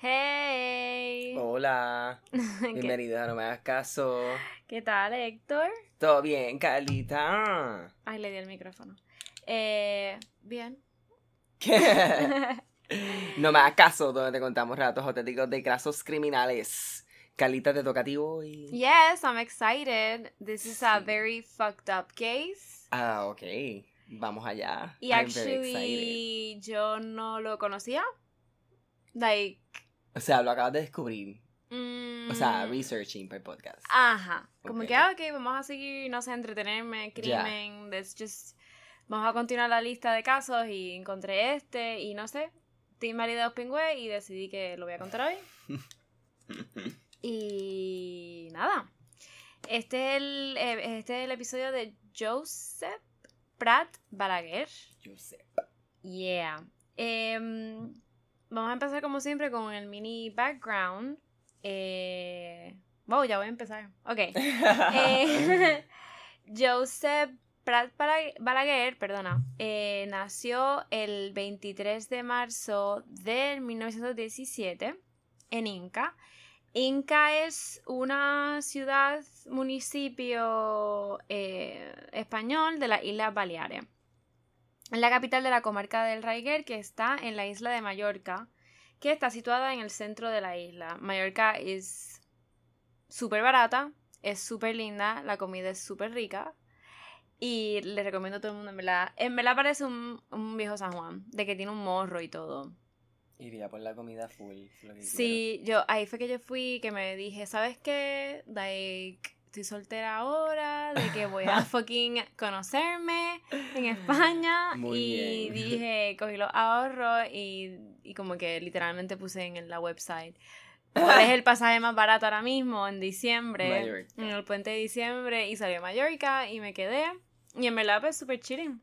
Hey. Hola. ¿Qué, Bienvenidos a No Me Hagas Caso. qué tal, Héctor? ¿Todo bien, Carlita? Ay, le di el micrófono. Eh, bien. ¿Qué? No Me Hagas Caso, donde te contamos relatos auténticos de casos criminales. Carlita, te toca a ti hoy. Yes, I'm excited. This is a very fucked up case. Ah, ok. Vamos allá. Y I'm very actually, yo no lo conocía. Like. O sea, lo acabas de descubrir. mm, O sea, researching para el podcast. Ajá. Como Ok. que, ah, ok, vamos a seguir, no sé, entretenerme, crimen, let's just... Vamos a continuar la lista de casos y encontré este y no sé, Team Maridos Pingüe y decidí que lo voy a contar hoy. Y nada. Este es el, eh, este es el episodio de Joseph Pratt Balaguer. Sé. Yeah. Em, vamos a empezar como siempre con el mini background. Eh, wow, ya voy a empezar. Ok. Eh, Joseph Bala- Balaguer, perdona, eh, nació el 23 de marzo de 1917 en Inca. Inca es una ciudad, municipio eh, español de las Islas Baleares. Es la capital de la comarca del Raiguer, que está en la isla de Mallorca, que está situada en el centro de la isla. Mallorca es súper barata, es súper linda, la comida es súper rica. Y le recomiendo a todo el mundo, en verdad. En verdad parece un, un viejo San Juan, de que tiene un morro y todo. Iría por la comida full. lo que Sí, yo, ahí fue que yo fui, que me dije, ¿sabes qué? Like, estoy soltera ahora, de que voy a fucking conocerme en España. Muy y bien. dije, cogí los ahorros y, y como que literalmente puse en la website. ¿Cuál es el pasaje más barato ahora mismo? En diciembre. Mallorca. En el puente de diciembre. Y salí a Mallorca y me quedé. Y en verdad, pues súper chilling.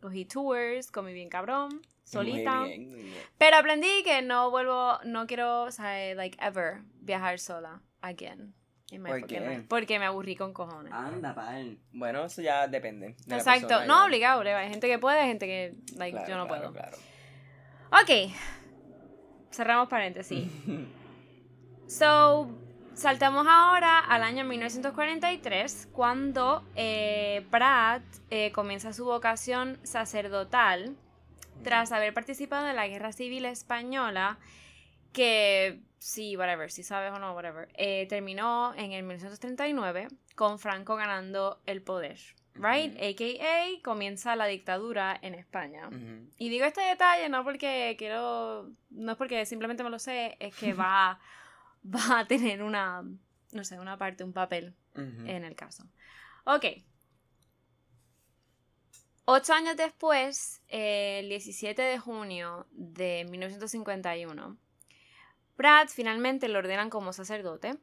Cogí tours, comí bien cabrón, solita. Muy bien, muy bien. Pero aprendí que no vuelvo, no quiero, o sea, like ever viajar sola again. ¿Por qué? Porque me aburrí con cojones. Anda, pal. Bueno, eso ya depende. de Exacto, no obligado, obligado. Hay gente que puede, hay gente que like, Claro, yo no claro, puedo. Claro. Ok, cerramos paréntesis. So, saltamos ahora al año 1943, cuando eh, Pratt eh, comienza su vocación sacerdotal tras haber participado en la Guerra Civil Española, que sí, whatever, si sabes o no, whatever, eh, terminó en el 1939 con Franco ganando el poder, right? AKA comienza la dictadura en España. Y digo este detalle no porque quiero, no es porque simplemente me lo sé, es que va, va a tener una, no sé, una parte, un papel en el caso. Ok. Ocho años después, eh, el 17 de junio de 1951, Pratt finalmente lo ordenan como sacerdote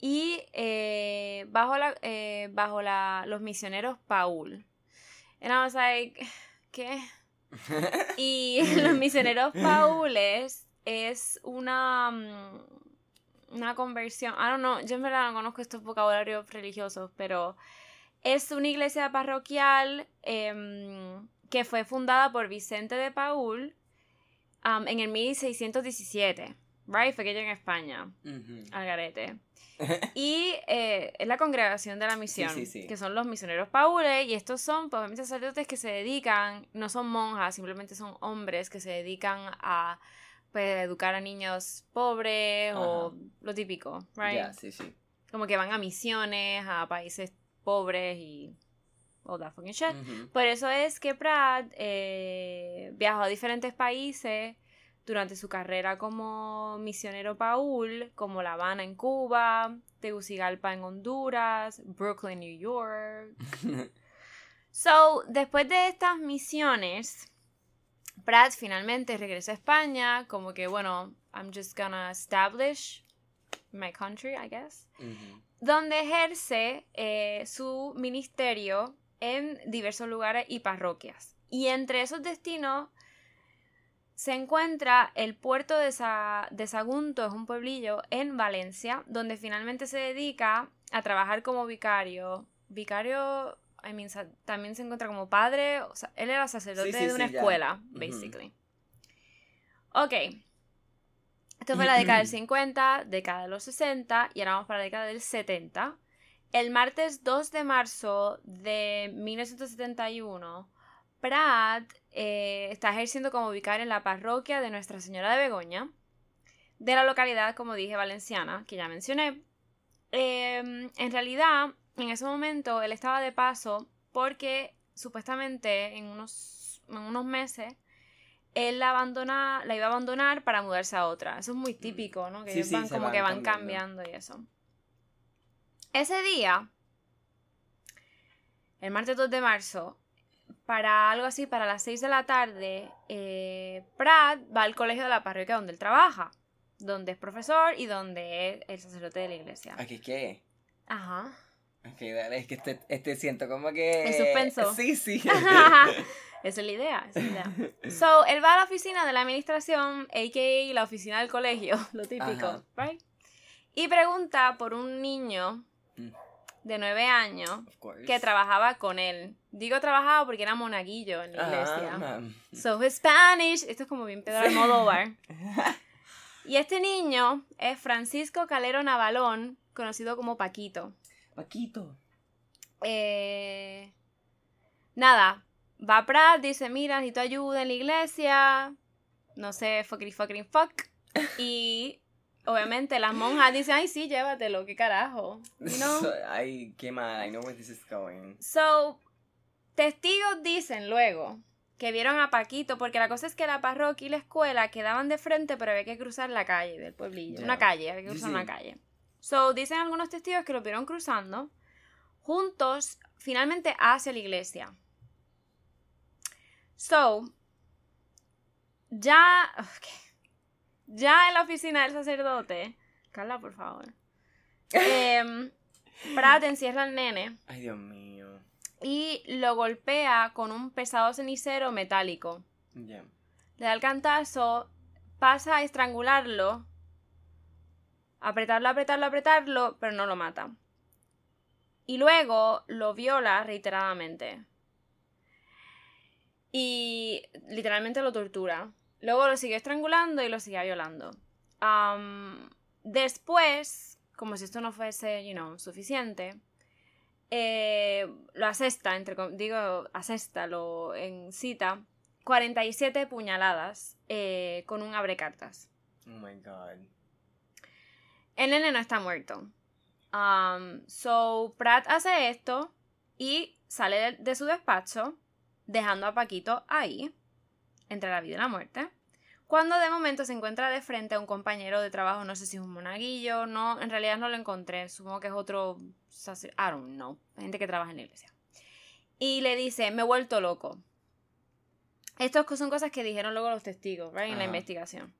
y eh, bajo, la, eh, bajo la, los misioneros Paul. And I was like, ¿qué? Y los misioneros paules es una, mm, una conversión. I don't know, yo en verdad no conozco estos vocabularios religiosos, pero es una iglesia parroquial em, que fue fundada por Vicente de Paul am, en el 1617. Right? Fue que en España, Ujú. al garete. Y eh, es la congregación de la misión, sí, sí. que son los misioneros paules, y estos son pues, sacerdotes que se dedican, no son monjas, simplemente son hombres que se dedican a pues, educar a niños pobres o Ajá. lo típico, right? Sí, sí. Como que van a misiones, a países pobres y all that fucking shit. Ujú. Por eso es que Pratt eh, viajó a diferentes países durante su carrera como misionero Paul, como La Habana en Cuba, Tegucigalpa en Honduras, Brooklyn, New York. So, después de estas misiones, Pratt finalmente regresa a España, como que, bueno, I'm just gonna establish my country, I guess donde ejerce eh, su ministerio en diversos lugares y parroquias. Y entre esos destinos se encuentra el puerto de, Sa- de Sagunto, es un pueblillo en Valencia, donde finalmente se dedica a trabajar como vicario. Vicario, I mean, también se encuentra como padre, o sea, él era sacerdote Sí, sí, de una sí, ya. escuela, Ujú. basically. Ok. Esto fue la década del 50, década de los 60 y ahora vamos para la década del 70. El martes 2 de marzo de 1971, Pratt eh, está ejerciendo como vicario en la parroquia de Nuestra Señora de Begoña, de la localidad, como dije, valenciana, que ya mencioné. Em, en realidad, en ese momento, él estaba de paso porque supuestamente en unos, en unos meses él la, abandona, la iba a abandonar para mudarse a otra. Eso es muy típico, ¿no? Que Sí, ellos van como van que van cambiando. cambiando y eso. Ese día, el martes 2 de marzo, para algo así, para las 6 de la tarde, eh, Pratt va al colegio de la parroquia donde él trabaja, donde es profesor y donde es el sacerdote de la iglesia. ¿Aquí qué? Ajá. Ok, dale, es que este, este siento como que... En suspenso. Sí, sí. Esa es la idea, esa es la idea. So, él va a la oficina de la administración, a.k.a. la oficina del colegio, lo típico, Ajá. right? Y pregunta por un niño Mm. De nueve años que trabajaba con él. Digo trabajaba porque era monaguillo en la iglesia. ma'am. So, Spanish. Esto es como bien Pedro Almodóvar. Y este niño es Francisco Calero Navalón, conocido como Paquito. Paquito. Eh, nada, va a Pratt, dice, mira, necesito ayuda en la iglesia, no sé, fuckity fucking fuck. Y obviamente las monjas dicen, ay, sí, llévatelo, qué carajo. You know? So, ay, qué mal. I know where this is going. So, testigos dicen luego que vieron a Paquito, porque la cosa es que la parroquia y la escuela quedaban de frente, pero había que cruzar la calle del pueblillo. Una calle, había que cruzar sí. una calle. So, dicen algunos testigos que lo vieron cruzando juntos, finalmente hacia la iglesia. So, ya. Ya en la oficina del sacerdote. Carla, por favor. Pratt encierra al nene Ay, Dios mío. y lo golpea con un pesado cenicero metálico. Ya. Le da el cantazo, pasa a estrangularlo, apretarlo, apretarlo, apretarlo, pero no lo mata. Y luego lo viola reiteradamente. Y literalmente lo tortura. Luego lo sigue estrangulando y lo sigue violando. Después, como si esto no fuese, you know, suficiente, eh, lo asesta, entre, com- digo, asesta, lo encita 47 puñaladas eh, con un abrecartas. Oh my god. El nene no está muerto. Um, so, Pratt hace esto y sale de, de su despacho, dejando a Paquito ahí, entre la vida y la muerte. Cuando de momento se encuentra de frente a un compañero de trabajo, no sé si es un monaguillo, no, en realidad no lo encontré, supongo que es otro, I don't know, gente que trabaja en la iglesia. Y le dice, me he vuelto loco. Estas son cosas que dijeron luego los testigos, right, en la investigación.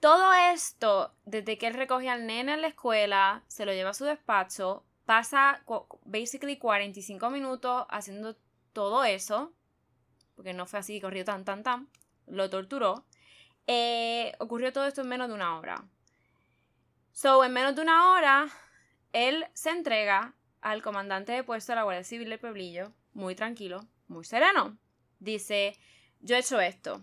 Todo esto, desde que él recoge al nene en la escuela, se lo lleva a su despacho, pasa basically 45 minutos haciendo todo eso, porque no fue así, corrió tan, tan, tan, lo torturó. Eh, ocurrió todo esto en menos de una hora. So, en menos de una hora, él se entrega al comandante de puesto de la Guardia Civil del Pueblillo, muy tranquilo, muy sereno. Dice, yo he hecho esto.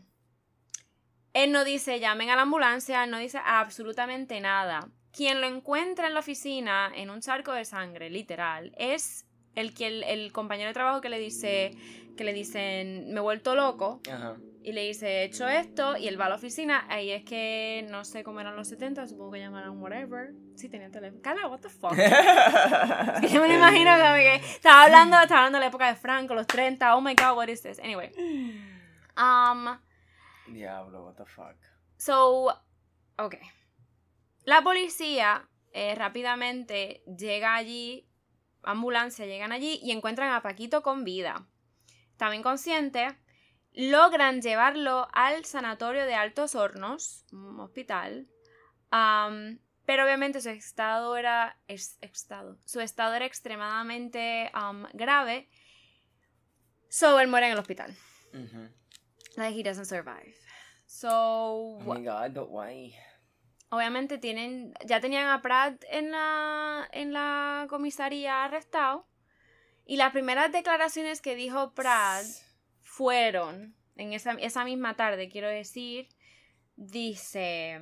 Él no dice llamen a la ambulancia, él no dice absolutamente nada. Quien lo encuentra en la oficina en un charco de sangre, literal, es el que el, el compañero de trabajo que le dice que le dicen me he vuelto loco Ajá. y le dice he hecho esto y él va a la oficina ahí es que no sé cómo eran los 70 supongo que llamaron whatever sí tenían teléfono Carla what the fuck Es que yo me lo imagino como que estaba hablando estaba hablando de la época de Franco los 30 oh my god what is this anyway um Diablo, what the fuck. So, ok. La policía eh, rápidamente llega allí, ambulancia llegan allí y encuentran a Paquito con vida. Estaba inconsciente, logran llevarlo al sanatorio de Altos Hornos, un hospital, am, pero obviamente su estado era es- estado, su estado era extremadamente am, grave. So, él muere en el hospital. Ujú. Like he doesn't survive. So, Oh my god, but why? obviamente tienen, ya tenían a Pratt en la, en la comisaría arrestado. Y las primeras declaraciones que dijo Pratt fueron, en esa, esa misma tarde, quiero decir, dice,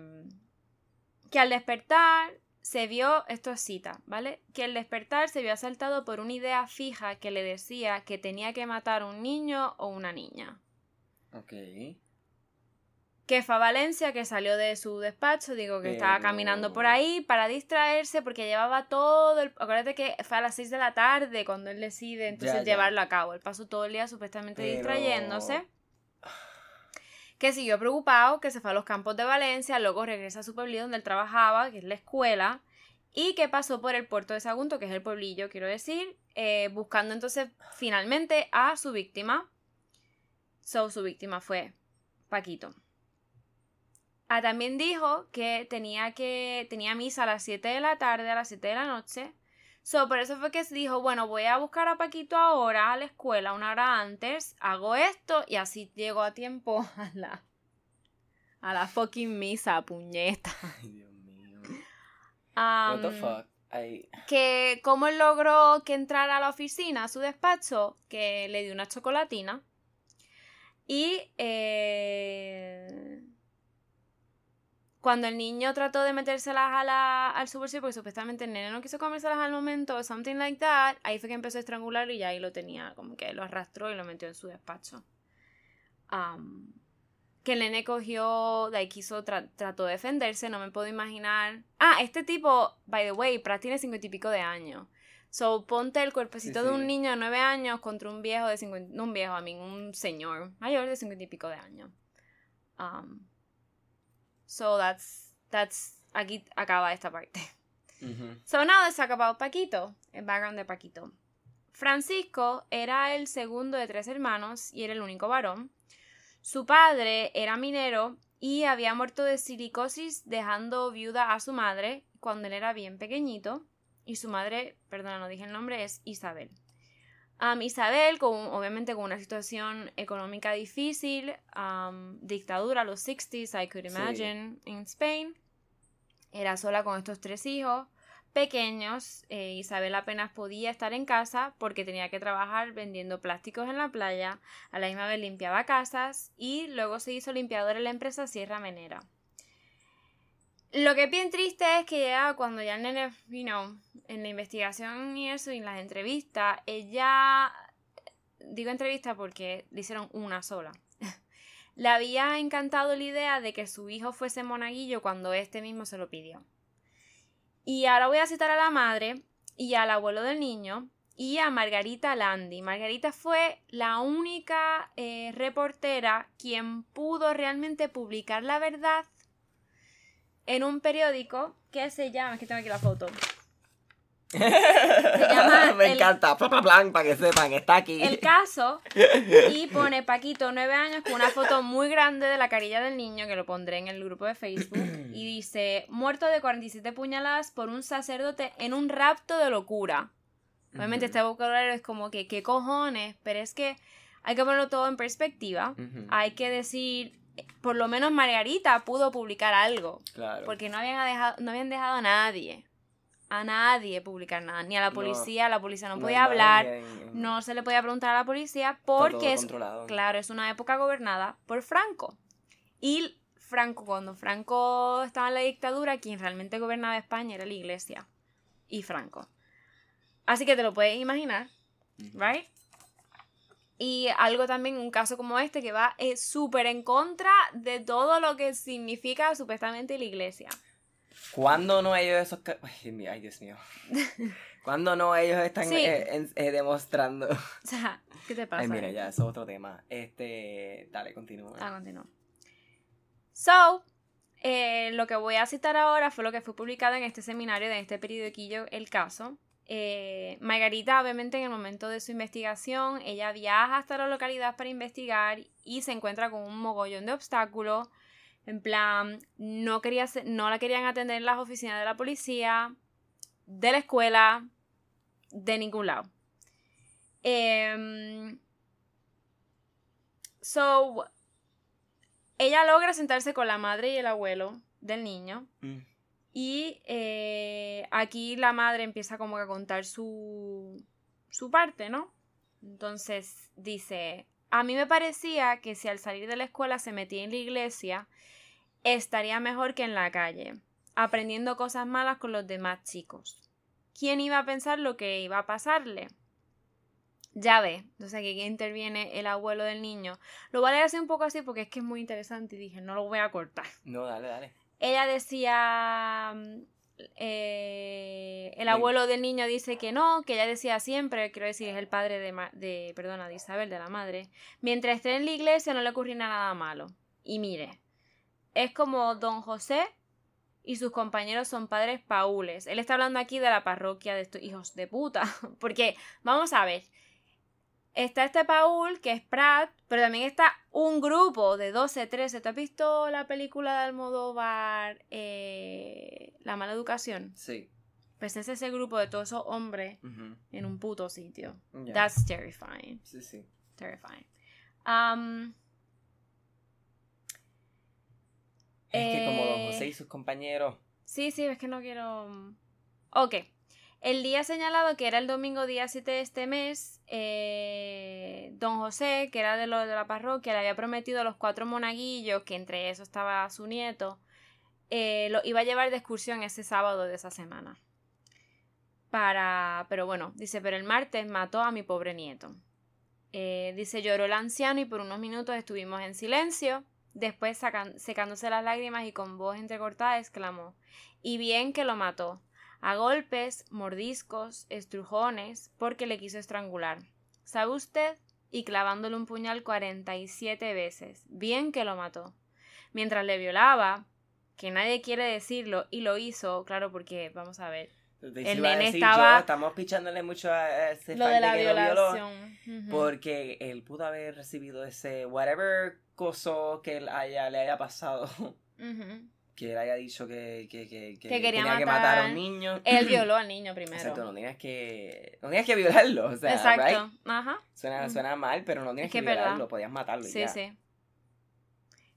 que al despertar se vio, esto es cita, ¿vale? Que al despertar se vio asaltado por una idea fija que le decía que tenía que matar un niño o una niña. Ok. Que fue a Valencia, que salió de su despacho, digo que estaba caminando por ahí para distraerse porque llevaba todo el... Acuérdate que fue a las 6 de la tarde cuando él decide entonces Ya, ya. llevarlo a cabo. Él pasó todo el día supuestamente Pero- distrayéndose. Que siguió preocupado, que se fue a los campos de Valencia, luego regresa a su pueblillo donde él trabajaba, que es la escuela, y que pasó por el puerto de Sagunto, que es el pueblillo, quiero decir, eh, buscando entonces finalmente a su víctima. So, su víctima fue Paquito. Ah, también dijo que tenía que tenía misa a las 7 de la tarde, a las 7 de la noche. So, por eso fue que se dijo, bueno, voy a buscar a Paquito ahora a la escuela una hora antes, hago esto y así llego a tiempo a la a la fucking misa, puñeta. Ay, Dios mío. What the fuck? Ay, que cómo logró que entrara a la oficina, a su despacho, que le dio una chocolatina. Y eh, cuando el niño trató de metérselas a la, al su bolsillo, porque supuestamente el nene no quiso comérselas al momento, o something like that, ahí fue que empezó a estrangular y ya ahí lo tenía, como que lo arrastró y lo metió en su despacho. Am, que el nene cogió, de ahí quiso, tra- trató de defenderse, no me puedo imaginar. Ah, este tipo, by the way, Pratt tiene cincuenta y pico de años. So, ponte el cuerpecito Sí, de un niño de nueve años contra un viejo de cincuenta, no un viejo, a mí, un señor mayor de cincuenta y pico de años. Um, so, that's, that's, aquí acaba esta parte. So now let's talk about Paquito, el background de Paquito. Francisco era el segundo de tres hermanos y era el único varón. Su padre era minero y había muerto de silicosis dejando viuda a su madre cuando él era bien pequeñito. Y su madre, perdona, no dije el nombre, es Isabel. Isabel, con, obviamente con una situación económica difícil, am, dictadura, los 60s, I could Sí. imagine, in Spain. Era sola con estos tres hijos pequeños. eh, Isabel apenas podía estar en casa porque tenía que trabajar vendiendo plásticos en la playa. A la misma vez limpiaba casas y luego se hizo limpiadora en la empresa Sierra Menera. Lo que es bien triste es que ya cuando ya el nene, know, en la investigación y eso y en las entrevistas, ella, digo entrevista porque le hicieron una sola. Le había encantado la idea de que su hijo fuese monaguillo cuando este mismo se lo pidió. Y ahora voy a citar a la madre y al abuelo del niño y a Margarita Landi. Margarita fue la única eh, reportera quien pudo realmente publicar la verdad en un periódico que se llama, es que tengo aquí la foto, llama Me el- encanta. Pla, pla, plan, para que sepan, está aquí. el caso y pone Paquito, nueve años, con una foto muy grande de la carilla del niño, que lo pondré en el grupo de Facebook, y dice, muerto de 47 puñaladas por un sacerdote en un rapto de locura. Obviamente este vocabulario es como que, ¿qué cojones? Pero es que hay que ponerlo todo en perspectiva. Hay que decir, por lo menos Margarita pudo publicar algo. Claro. Porque no habían dejado, no habían dejado a nadie. A nadie publicar nada. Ni a la No. policía. La policía no, podía hablar. en- No se le podía preguntar a la policía porque es, claro, es una época gobernada por Franco. Y Franco, cuando Franco estaba en la dictadura, quien realmente gobernaba España era la iglesia. Y Franco. Así que te lo puedes imaginar. ¿right? Y algo también, un caso como este que va eh, súper en contra de todo lo que significa supuestamente la iglesia. ¿Cuándo no ellos esos... Ay, Dios mío, ay, Dios mío. ¿Cuándo no ellos están Sí. eh, eh, demostrando? O sea, ¿qué te pasa? Ay, mira, ya, eso es otro tema. Este, dale, continúa. Ah, continúo. So, eh, lo que voy a citar ahora fue lo que fue publicado en este seminario de este periodiquillo El Caso. Eh, Margarita, obviamente, en el momento de su investigación, ella viaja hasta la localidad para investigar y se encuentra con un mogollón de obstáculos. En plan, no, quería no la querían atender en las oficinas de la policía, de la escuela, de ningún lado. Em, so, ella logra sentarse con la madre y el abuelo del niño. Mm. Y eh, aquí la madre empieza como que a contar su, su parte, ¿no? Entonces dice, a mí me parecía que si al salir de la escuela se metía en la iglesia, estaría mejor que en la calle. aprendiendo cosas malas con los demás chicos. ¿Quién iba a pensar lo que iba a pasarle? Ya ve, entonces aquí interviene el abuelo del niño. Lo voy a leer así un poco así porque es que es muy interesante y dije, no lo voy a cortar. No, dale, dale. Ella decía, mm, eh, el abuelo del niño dice que no, que ella decía siempre, quiero decir, es el padre de, de, perdona, de Isabel, de la madre, mientras esté en la iglesia no le ocurrirá nada malo. Y mire, es como don José y sus compañeros son padres paules. Él está hablando aquí de la parroquia de estos hijos de puta, porque vamos a ver, Está este Paul, que es Pratt, pero también está un grupo de 12, 13. ¿Tú has visto la película de Almodóvar, eh, La mala educación? Sí. Pues es ese grupo de todos esos hombres en un puto sitio. That's terrifying. Sí, sí. Terrifying. Um, es que como Don José y sus compañeros. Sí, sí, es que no quiero. Ok. El día señalado, que era el domingo día 7 de este mes, eh, don José, que era de, de la parroquia, le había prometido a los cuatro monaguillos, que entre esos estaba su nieto, eh, lo iba a llevar de excursión ese sábado de esa semana. Para. Pero bueno, dice, pero el martes mató a mi pobre nieto. Eh, dice, lloró el anciano y por unos minutos estuvimos en silencio. Después, secándose las lágrimas y con voz entrecortada, exclamó: Y bien que lo mató a golpes, mordiscos, estrujones, porque le quiso estrangular. ¿Sabe usted? Y clavándole un puñal 47 veces. Bien que lo mató. Mientras le violaba, que nadie quiere decirlo, y lo hizo, claro, porque, vamos a ver, el nene estaba. estamos pichándole mucho a ese lo de la violación. Porque él pudo haber recibido ese whatever coso que él haya, le haya pasado que él haya dicho que, que, que, que tenía matar. que matar a un niño. Él violó al niño primero. Exacto, no tenías que, no tenías que violarlo, o sea, Exacto, ajá. Suena, suena mal, pero no tenías que, violarlo, podías matarlo sí, ya. Sí,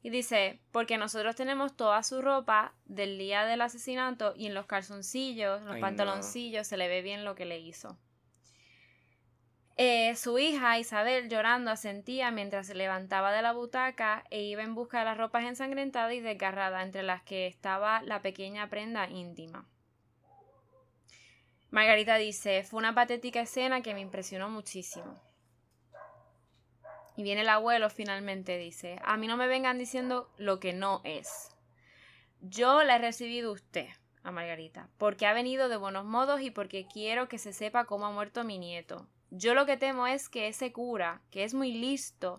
Y dice, porque nosotros tenemos toda su ropa del día del asesinato y en los calzoncillos, los pantaloncillos, se le ve bien lo que le hizo. Eh, su hija Isabel llorando asentía mientras se levantaba de la butaca e iba en busca de las ropas ensangrentadas y desgarradas entre las que estaba la pequeña prenda íntima. Margarita dice, fue una patética escena que me impresionó muchísimo. Y viene el abuelo finalmente, dice, a mí no me vengan diciendo lo que no es. Yo la he recibido usted, a Margarita, porque ha venido de buenos modos y porque quiero que se sepa cómo ha muerto mi nieto. Yo lo que temo es que ese cura, que es muy listo,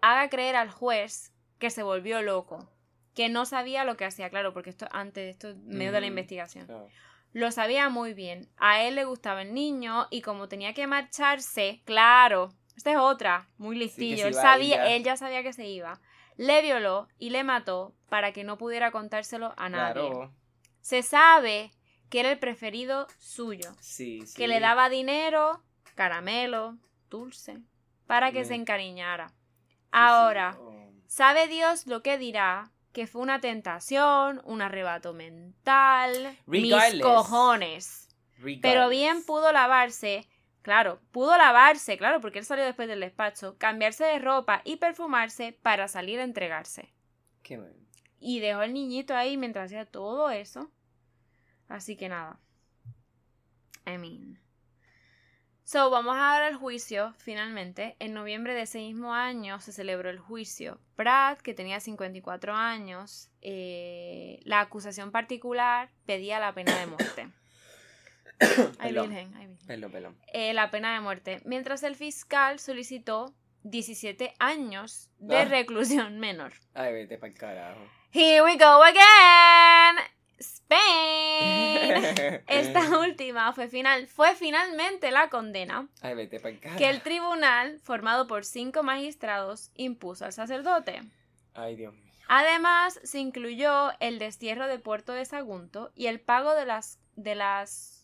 haga creer al juez que se volvió loco, que no sabía lo que hacía, claro, porque esto antes, esto en medio de la investigación. Lo sabía muy bien. A él le gustaba el niño y como tenía que marcharse, claro, esta es otra, muy listillo. él sabía, él ya sabía que se iba. Le violó y le mató para que no pudiera contárselo a nadie. Se sabe que era el preferido suyo. Que le daba dinero caramelo, dulce, para que se encariñara. Ahora, ¿sabe Dios lo que dirá? Que fue una tentación, un arrebato mental, mis cojones. Pero bien pudo lavarse, claro, pudo lavarse, claro, porque él salió después del despacho, cambiarse de ropa y perfumarse para salir a entregarse. Qué bueno. Y dejó al niñito ahí mientras hacía todo eso. Así que nada. I mean. So, vamos a dar el juicio, finalmente. En noviembre de ese mismo año se celebró el juicio. Pratt, que tenía 54 años, eh, la acusación particular pedía la pena de muerte. ay, virgen, ay, virgen. Eh, la pena de muerte. Mientras el fiscal solicitó 17 años de ah. reclusión menor. Ay, vete para carajo. Here we go again. Esta última fue, final, fue finalmente la condena que el tribunal, formado por cinco magistrados, impuso al sacerdote. Ay, Dios mío. Además, se incluyó el destierro de Puerto de Sagunto y el pago de las, de las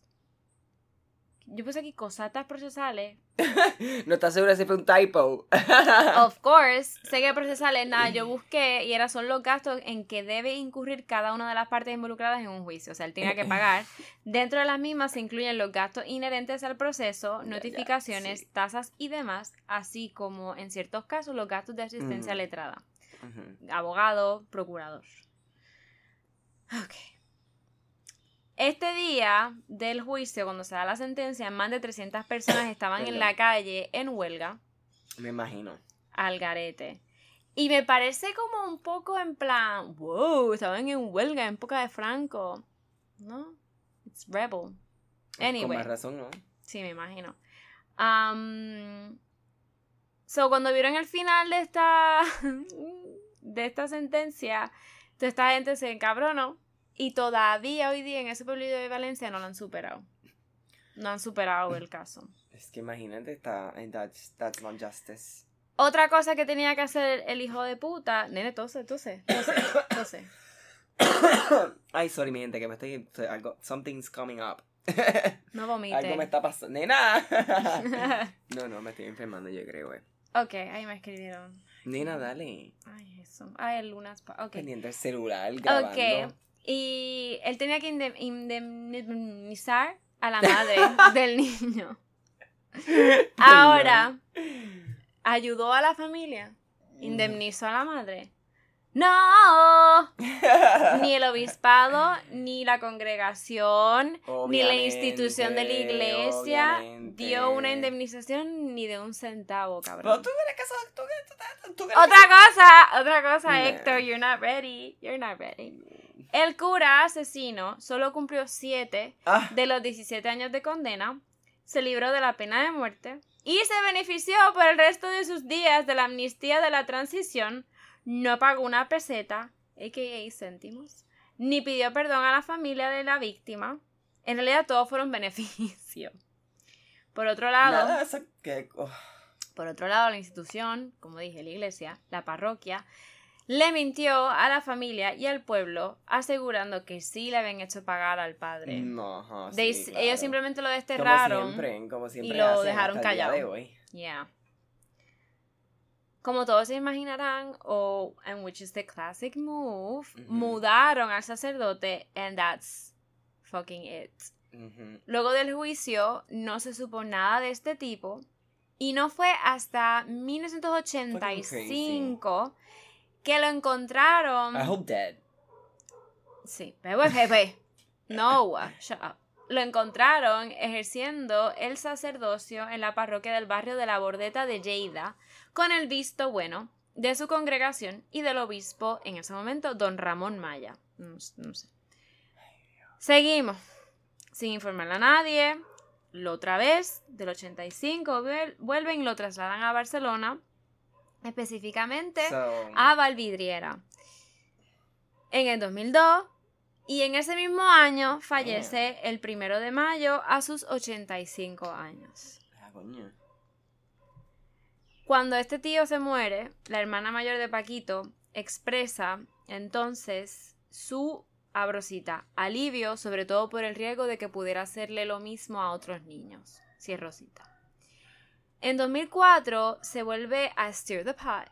yo puse aquí cosatas procesales. no estás segura si fue un typo. of course. Sé que procesales, nada, yo busqué y era son los gastos en que debe incurrir cada una de las partes involucradas en un juicio. O sea, él tiene que pagar. Dentro de las mismas se incluyen los gastos inherentes al proceso, notificaciones, tasas y demás, así como en ciertos casos los gastos de asistencia letrada. Abogado, procurador. Ok. Este día del juicio, cuando se da la sentencia, más de 300 personas estaban en la calle en huelga. Me imagino. Al garete. Y me parece como un poco en plan, wow, estaban en huelga en época de Franco. ¿No? It's rebel. Anyway. Con más razón, ¿no? Sí, me imagino. Um, so, cuando vieron el final de esta, de esta sentencia, toda esta gente se encabronó y todavía hoy día en ese pueblo de Valencia no lo han superado. No han superado el caso. Es que imagínate, está, that's, that's not justice. Otra cosa que tenía que hacer el hijo de puta. Nene, tose, tose, tose, tose. Ay, sorry, mi gente, que me estoy. Algo, something's coming up. No vomite. Algo me está pasando. ¡Nena! no, no, me estoy enfermando, yo creo, eh. Ok, ahí me escribieron. Nena, dale. Ay, eso. Ay, el lunas. Ok. Pendiente el celular, grabando. Ok. Y él tenía que indemnizar a la madre del niño. Ahora ayudó a la familia, mm. indemnizó a la madre. No, ni el obispado, ni la congregación, ni la institución de la iglesia dio una indemnización ni de un centavo, cabrón. otra cosa, otra cosa, Héctor, you're not ready, you're not ready. El cura asesino solo cumplió 7 ah. de los 17 años de condena, se libró de la pena de muerte y se benefició por el resto de sus días de la amnistía de la transición, no pagó una peseta, a.k.a. céntimos, ni pidió perdón a la familia de la víctima. En realidad todos fueron beneficios. Por otro lado, oh. por otro lado, la institución, como dije, la iglesia, la parroquia, le mintió a la familia y al pueblo asegurando que sí le habían hecho pagar al padre. No, Ellos simplemente lo desterraron y lo dejaron callado. Como todos se imaginarán, o en which is the classic move, mudaron al sacerdote and that's fucking it. Luego del juicio no se supo nada de este tipo y no fue hasta 1985 que lo encontraron. I hope dead. Sí. No, shut up. Lo encontraron ejerciendo el sacerdocio en la parroquia del barrio de la Bordeta de Lleida, con el visto bueno de su congregación y del obispo en ese momento, don Ramón Maya. No, sé. Seguimos. Sin informarle a nadie. Lo otra vez, del 85, vuelven y lo trasladan a Barcelona específicamente a Valvidriera. En el 2002 y en ese mismo año fallece el primero de mayo a sus 85 años. Ah, Cuando este tío se muere, la hermana mayor de Paquito expresa entonces su abrosita alivio, sobre todo por el riesgo de que pudiera hacerle lo mismo a otros niños. Si es Rosita. En 2004 se vuelve a Steer the Pot,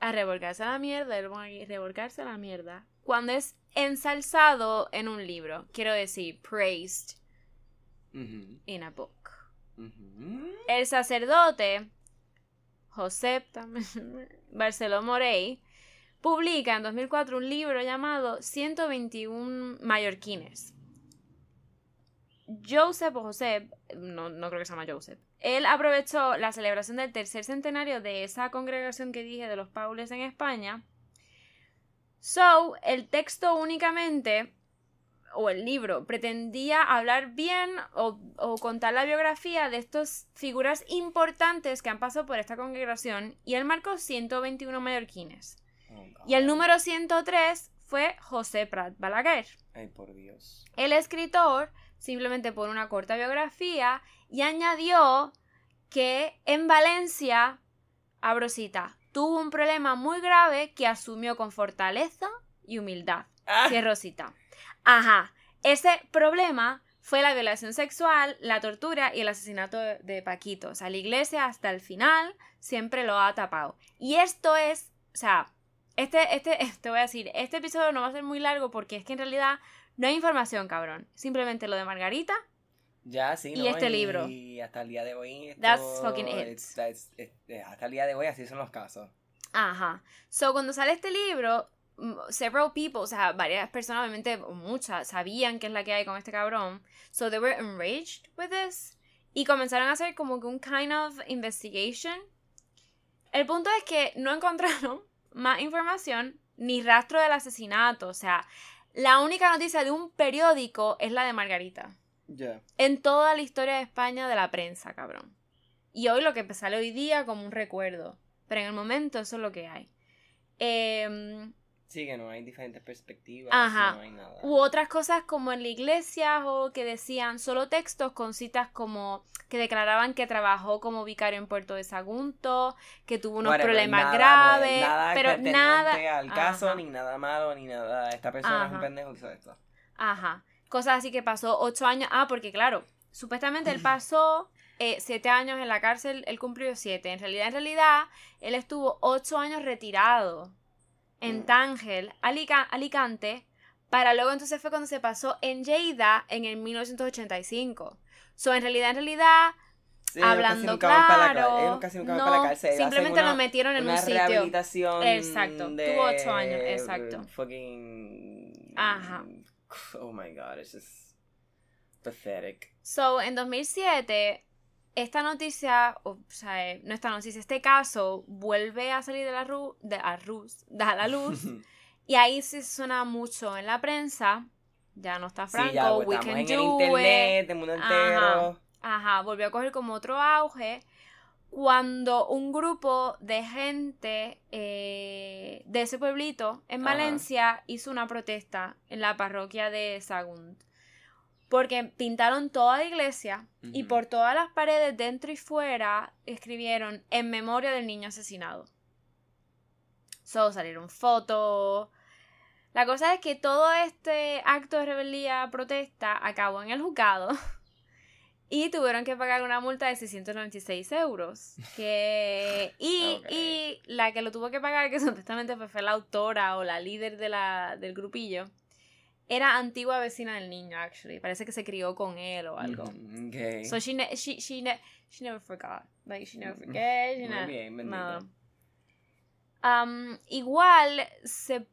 a revolcarse a la mierda, revolcarse a la mierda, cuando es ensalzado en un libro, quiero decir, praised in a book. El sacerdote, Josep Barceló Morey, publica en 2004 un libro llamado 121 mallorquines. Joseph o Josep, no, no creo que se llama Joseph, él aprovechó la celebración del tercer centenario de esa congregación que dije de los Paules en España. So, el texto únicamente, o el libro, pretendía hablar bien o, contar la biografía de estas figuras importantes que han pasado por esta congregación y él marcó 121 mallorquines. Oh, y el número 103 fue José Prat Balaguer. Ay, por Dios. El escritor simplemente por una corta biografía y añadió que en Valencia, Abrosita, tuvo un problema muy grave que asumió con fortaleza y humildad. Ah. Rosita. Ajá, ese problema fue la violación sexual, la tortura y el asesinato de Paquito. O sea, la iglesia hasta el final siempre lo ha tapado. Y esto es, o sea, este, este, te voy a decir, este episodio no va a ser muy largo porque es que en realidad no hay información, cabrón. Simplemente lo de Margarita. Ya, sí, y este libro. Y hasta el día de hoy. That's fucking it. hasta el día de hoy así son los casos. Ajá. So, cuando sale este libro, several people, o sea, varias personas, obviamente, muchas, sabían qué es la que hay con este cabrón. So they were enraged with this. Y comenzaron a hacer como que un kind of investigation. El punto es que no encontraron más información ni rastro del asesinato. O sea, la única noticia de un periódico es la de Margarita. En toda la historia de España de la prensa, cabrón. Y hoy lo que sale hoy día como un recuerdo. Pero en el momento eso es lo que hay. Eh, Sí, que no hay diferentes perspectivas. Ajá. No hay nada. U otras cosas como en la iglesia o que decían solo textos con citas como que declaraban que trabajó como vicario en Puerto de Sagunto, que tuvo unos problemas graves, nada pero nada al caso, ni nada malo, ni nada. Esta persona es un pendejo que hizo esto. Ajá. Cosas así que pasó ocho años. Ah, porque claro, supuestamente él pasó eh, siete años en la cárcel, él cumplió siete. En realidad, en realidad, él estuvo ocho años retirado en mm. Tángel, Alicante, para luego entonces fue cuando se pasó en Lleida en el 1985. So, en realidad, en realidad, hablando claro, no, simplemente lo metieron en un sitio. Rehabilitación exacto, tuvo ocho años, exacto. Fucking... Ajá. Oh my god, it's just pathetic. So, en 2007 esta noticia, o sea, eh, no esta noticia, este caso vuelve a salir de la, de, a, la luz y ahí se suena mucho en la prensa. Ya no está Franco, sí, ya, pues, we en internet, el mundo entero. Ajá, volvió a coger como otro auge cuando un grupo de gente eh, de ese pueblito en Valencia hizo una protesta en la parroquia de Sagunt porque pintaron toda la iglesia y por todas las paredes dentro y fuera escribieron en memoria del niño asesinado. Solo salieron fotos. La cosa es que todo este acto de rebeldía, protesta, acabó en el juzgado y tuvieron que pagar una multa de 696 euros. Que... Y, y la que lo tuvo que pagar, que supuestamente fue la autora o la líder de la, del grupillo, era antigua vecina del niño, actually. Parece que se crió con él o algo. Mm, okay. So she, she, she, she never forgot. Like, she never forget. Muy bien, nada. Um, igual, se,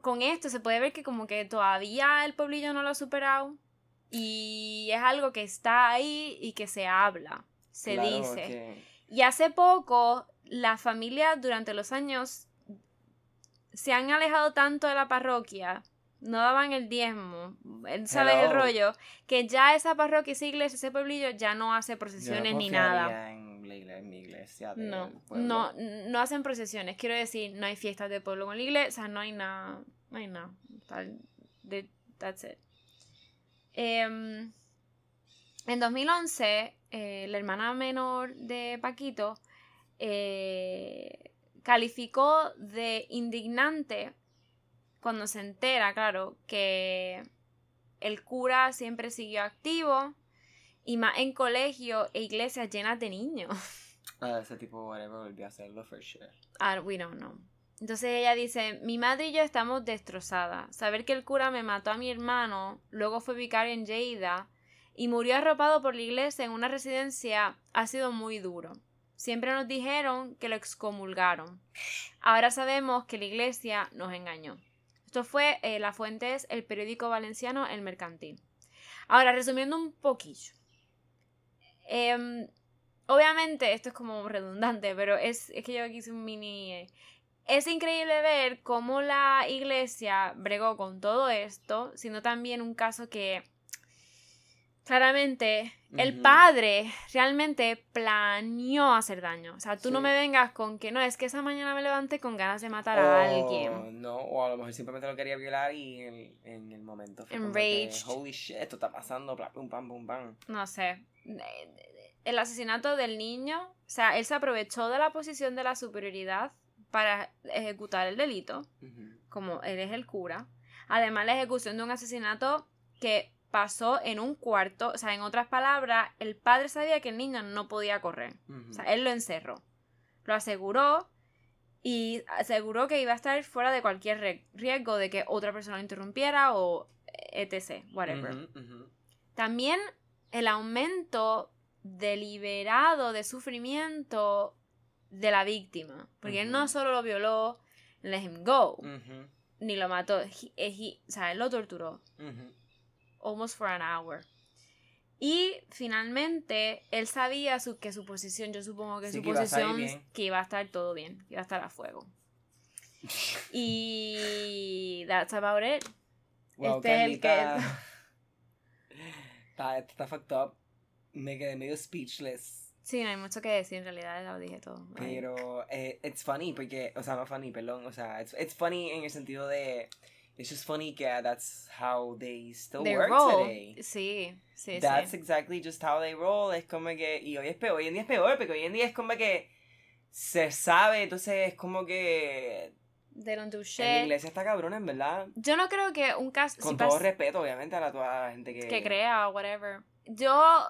con esto se puede ver que como que todavía el pueblillo no lo ha superado. Y es algo que está ahí y que se habla, se dice. Y hace poco, la familia durante los años se han alejado tanto de la parroquia no daban el diezmo, ¿sabes el rollo? Que ya esa parroquia, esa iglesia, ese pueblillo ya no hace procesiones ni nada. En, la, mi iglesia no, no, no hacen procesiones. Quiero decir, no hay fiestas de pueblo con la iglesia, no hay nada, no hay nada. De, that's it. Em, en 2011, eh, la hermana menor de Paquito eh, calificó de indignante cuando se entera, claro, que el cura siempre siguió activo y más en colegio e iglesias llenas de niños. Ah, ese tipo whatever volvió a hacerlo for sure. Ah, we don't know. Entonces ella dice, mi madre y yo estamos destrozadas. Saber que el cura me mató a mi hermano, luego fue vicario en Lleida y murió arropado por la iglesia en una residencia ha sido muy duro. Siempre nos dijeron que lo excomulgaron. Ahora sabemos que la iglesia nos engañó. Esto fue, eh, la fuente es el periódico valenciano El Mercantil. Ahora, resumiendo un poquillo. Em, obviamente, esto es como redundante, pero es, que yo aquí hice un mini... Eh, es increíble ver cómo la iglesia bregó con todo esto, sino también un caso que claramente el padre realmente planeó hacer daño. O sea, tú no me vengas con que no, es que esa mañana me levanté con ganas de matar a alguien. No, o a lo mejor simplemente lo quería violar y en, el momento fue Enraged. Holy shit, esto está pasando, pum, pam, pum, pam. No sé. El asesinato del niño, o sea, él se aprovechó de la posición de la superioridad para ejecutar el delito, como él es el cura. Además, la ejecución de un asesinato que pasó en un cuarto, o sea, en otras palabras, el padre sabía que el niño no podía correr. O sea, él lo encerró. Lo aseguró y aseguró que iba a estar fuera de cualquier riesgo de que otra persona lo interrumpiera o etc. Whatever. También el aumento deliberado de sufrimiento de la víctima. Porque él no solo lo violó, let him go. ni lo mató. He, o sea, él lo torturó. Almost for an hour. Y finalmente, él sabía su, que su posición, yo supongo que su posición, que iba a estar todo bien, que iba a estar a fuego. y that's about it. este es el que... está, está fucked up. Me quedé medio speechless. Sí, no hay mucho que decir, en realidad lo dije todo. Pero eh, it's funny porque, o sea, no funny, perdón, o sea, it's, it's funny en el sentido de, it's just funny que that's how they still work today. Sí, sí, That's exactly just how they roll, es como que, y hoy es peor, hoy en día es peor, porque hoy en día es como que se sabe, entonces es como que... They don't do shit. En la iglesia está cabrona, en verdad. Yo no creo que un caso... Con todo respeto, obviamente, a la, toda la gente que... Que crea, whatever yo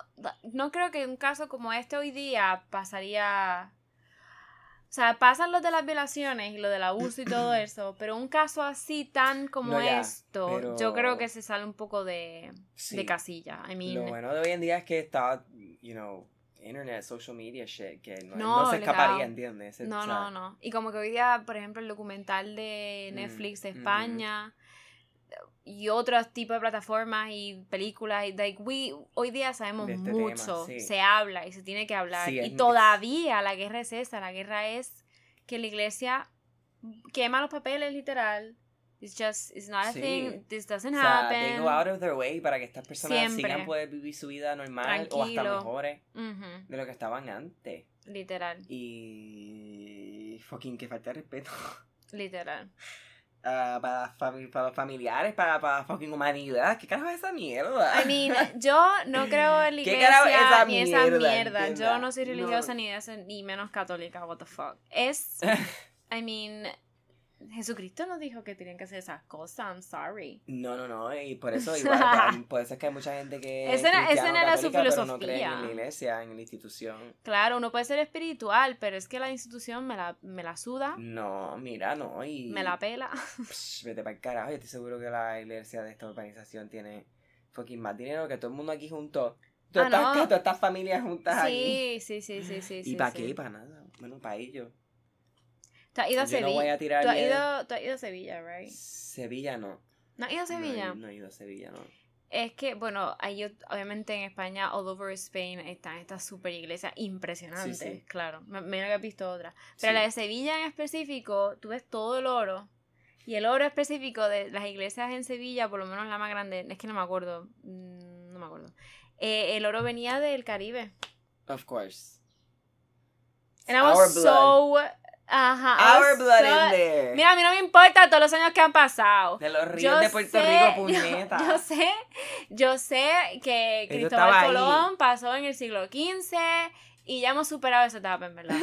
no creo que un caso como este hoy día pasaría... O sea, pasan los de las violaciones y lo del abuso y todo eso, pero un caso así tan como esto, yo creo que se sale un poco de, de casilla. I mean, lo bueno de hoy en día es que está, you know, internet, social media shit, que no, se escaparía, ¿entiendes? No, no, no. Y como que hoy día, por ejemplo, el documental de mm, Netflix de España y otros tipos de plataformas y películas. Y, like, we, hoy día sabemos este mucho, se habla y se tiene que hablar. y todavía la guerra es esa, la guerra es que la iglesia quema los papeles, literal. It's just, it's not a thing, this doesn't o sea, happen. They go out of their way para que estas personas Siempre. sigan poder vivir su vida normal o hasta mejores de lo que estaban antes. Literal. Y fucking que falta de respeto. Literal. Uh, para, para, los familiares, para, para fucking humanidad. ¿Qué carajo es esa mierda? I mean, yo no creo en la iglesia ni esa mierda. Yo no soy religiosa ni, ni menos católica, what the fuck. Es, I mean, Jesucristo nos dijo que tenían que hacer esas cosas, I'm sorry. No, no, no, y por eso igual, por eso es que hay mucha gente que esa, esa no era su filosofía. no cree en la iglesia, en la institución. Claro, uno puede ser espiritual, pero es que la institución me la, me la suda. No, mira, no, y... Me la pela. vete para el carajo, yo estoy seguro que la iglesia de esta organización tiene fucking más dinero que todo el mundo aquí junto. Todas, ah, estas, todas estas familias juntas sí, Sí, sí, sí, sí, ¿Y para qué? Para nada, bueno, para ellos. ¿Tú has ido a Sevilla? No voy a tirar ¿Tú, has ido, ¿Tú has ido a Sevilla, right? Sevilla no. ¿No has ido a Sevilla? No, he ido a Sevilla, no. Es que, bueno, hay, obviamente en España, all over Spain, están estas super iglesias impresionantes, claro. Menos que has visto otra. Pero la de Sevilla en específico, tú ves todo el oro. Y el oro específico de las iglesias en Sevilla, por lo menos la más grande, es que no me acuerdo. Mm, no me acuerdo. Eh, el oro venía del Caribe. Of course. And I was so Ajá. Our blood in there. Mira, a mí no me importa todos los años que han pasado. De los ríos de Puerto Rico, puñeta. Yo, sé, yo sé que Cristóbal Colón pasó en el siglo XV y ya hemos superado esa etapa, en verdad.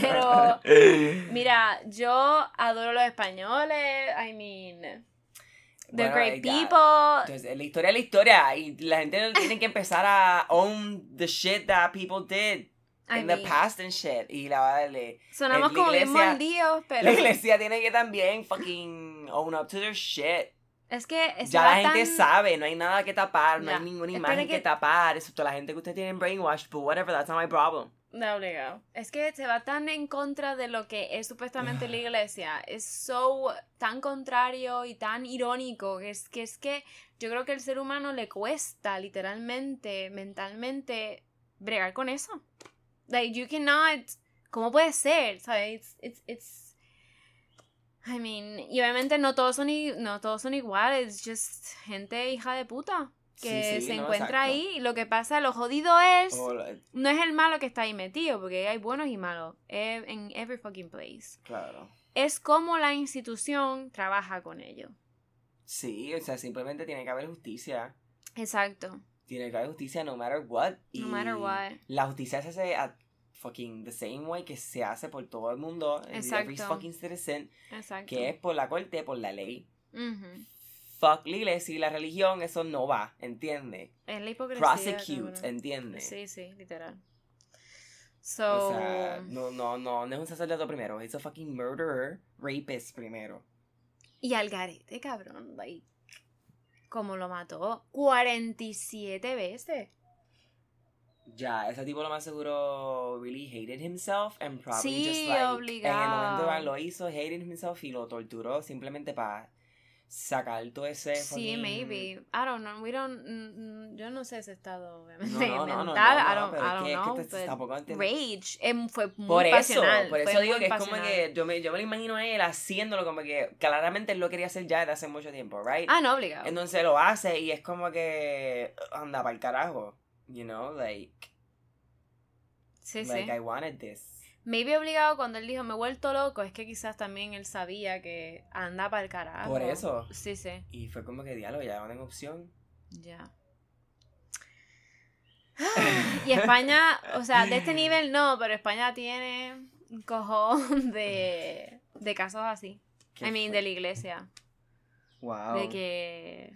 Pero, mira, yo adoro los españoles. I mean. The great people. Entonces, la historia es la historia. Y la gente tiene que empezar a own the shit that people did in the past and shit. Y la vale. Sonamos como bien mordidos, pero. La iglesia tiene que también fucking own up to their shit. Es que ya la gente sabe, no hay nada que tapar, no hay ninguna imagen que... tapar, excepto la gente que ustedes tienen brainwashed, but whatever, that's not my problem. No, obligado. Es que se va tan en contra de lo que es supuestamente la iglesia. Es so tan contrario y tan irónico que es que es que yo creo que al ser humano le cuesta literalmente, mentalmente bregar con eso. Like, you cannot. ¿Cómo puede ser? ¿Sabes? It's, it's, I mean, y obviamente no todos son, no todos son iguales, just gente hija de puta que se encuentra ahí. Y lo que pasa, lo jodido es. No es el malo que está ahí metido, porque hay buenos y malos en every fucking place. Claro. Es como la institución trabaja con ello. Sí, o sea, simplemente tiene que haber justicia. Exacto tiene que haber justicia no matter what. no matter what. La justicia se hace a fucking the same way que se hace por todo el mundo. Exacto. Every fucking citizen. Exacto. Que es por la corte, por la ley. Fuck la iglesia y la religión, eso no va, ¿entiendes? Es la hipocresía. Prosecute, ¿entiendes? Sí, sí, literal. So... O sea, no, no, no, no es un sacerdote primero, es un fucking murderer, rapist primero. Y al garete, cabrón, like, como lo mató 47 veces. Ya, ese tipo lo más seguro really hated himself and probably just like obligado. en el momento lo hizo, hated himself y lo torturó simplemente para sacar todo ese sí maybe. I don't know. We don't mm, mm, yo no sé ese estado obviamente no, no, no, mental. I don't, I don't know que tampoco rage em, fue muy por eso por eso digo que es como que yo me yo me lo imagino a él haciéndolo como que claramente él lo quería hacer ya desde hace mucho tiempo right ah no obligado. Entonces lo hace y es como que anda para el carajo you know like sí like sí I wanted this Maybe obligado cuando él dijo me he vuelto loco, es que quizás también él sabía que anda para el carajo. Por eso. Sí, sí. Y fue como que diálogo, ya no tengo opción. Ya. y España, o sea, de este nivel no, pero España tiene un cojón de, de casos así. I mean, de la iglesia. Wow. De que...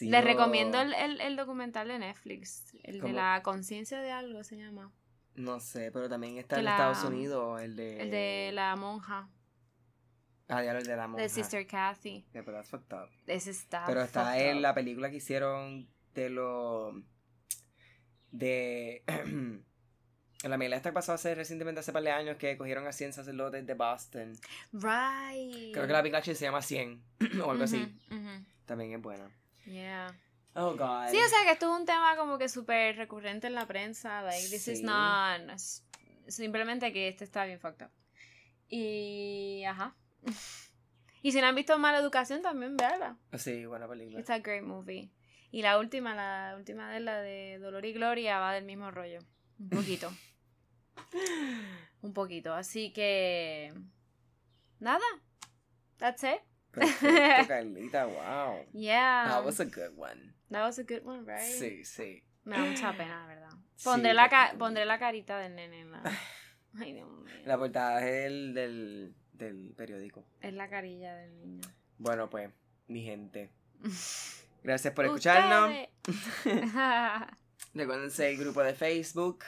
Les recomiendo el, el, documental de Netflix, el de la conciencia de algo se llama. No sé, pero también está en Estados Unidos el de... El de la monja. Ah, ya el de la monja. De Sister Kathy. Yeah, pero that's fucked up. Ese está Pero está en la película que hicieron de lo... De... en la melena esta que pasó hace recientemente hace par de años que cogieron a 100 sacerdotes de Boston. Right. Creo que la película se llama 100 o algo así. También es buena. Yeah. Oh, God. Sí, o sea que esto es un tema como que súper recurrente en la prensa. Like, this is not. Simplemente que este está bien fucked up. Y. Ajá. y si no han visto Mala Educación, también véala. Sí, buena película. It's a great movie. Y la última, la última de la de Dolor y Gloria, va del mismo rollo. Un poquito. un poquito. Así que. Nada. That's it. Perfecto, Carlita, wow. Yeah. That was a good one. That was a good one, right? Sí, sí. Me da mucha pena, ¿verdad? Pondré, la, pondré la carita del nene en la... Ay, Dios mío. La portada es el del, del periódico. Es la carilla del niño. Bueno, pues, mi gente. Gracias por escucharnos. Recuerden el grupo de Facebook.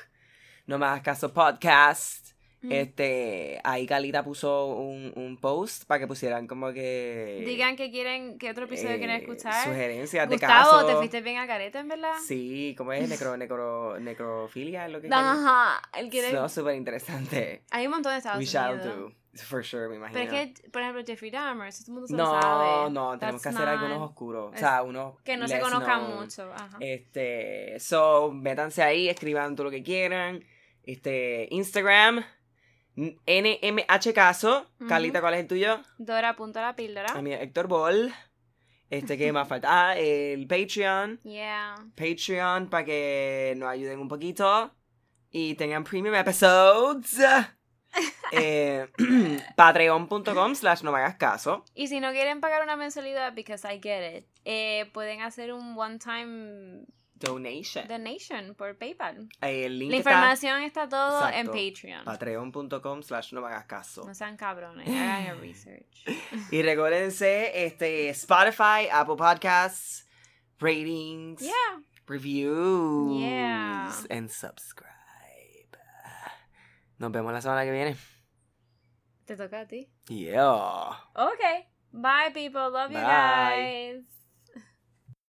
No más caso podcast. Este, ahí Calita puso un, un post para que pusieran como que... Digan que quieren, que otro episodio quieren eh, escuchar. Sugerencias de Gustavo, ¿te fuiste bien a careta, en verdad? Sí, como es? Necro, necro, necrofilia, lo que Ajá, él quiere... No, súper interesante. Hay un montón de Estados We shall do. For sure, me imagino. Pero es que, por ejemplo, Jeffrey Dahmer, todo el mundo se no, lo sabe. No, no, tenemos que hacer algunos oscuros. O sea, unos. Que no se conozcan mucho. Ajá. Este. So, métanse ahí, escriban todo lo que quieran. Este. Instagram. NMH Caso. Carlita, ¿cuál es el tuyo? Dora punto la píldora. A mí Héctor Ball. Este, ¿qué más falta? Ah, el Patreon. Yeah. Patreon para que nos ayuden un poquito y tengan premium episodes. eh, Patreon.com slash no me hagas caso. Y si no quieren pagar una mensualidad, because I get it, eh, pueden hacer un one time Donation. Donation por PayPal. El link La información está, todo en Patreon. Patreon.com slash no me hagas caso. No sean cabrones, hagan el research. y recuérdense, este, Spotify, Apple Podcasts, ratings, yeah. reviews, yeah. and subscribe. Nos vemos la semana que viene. ¿Te toca a ti? Yeah. Okay. Bye, people. Love you guys.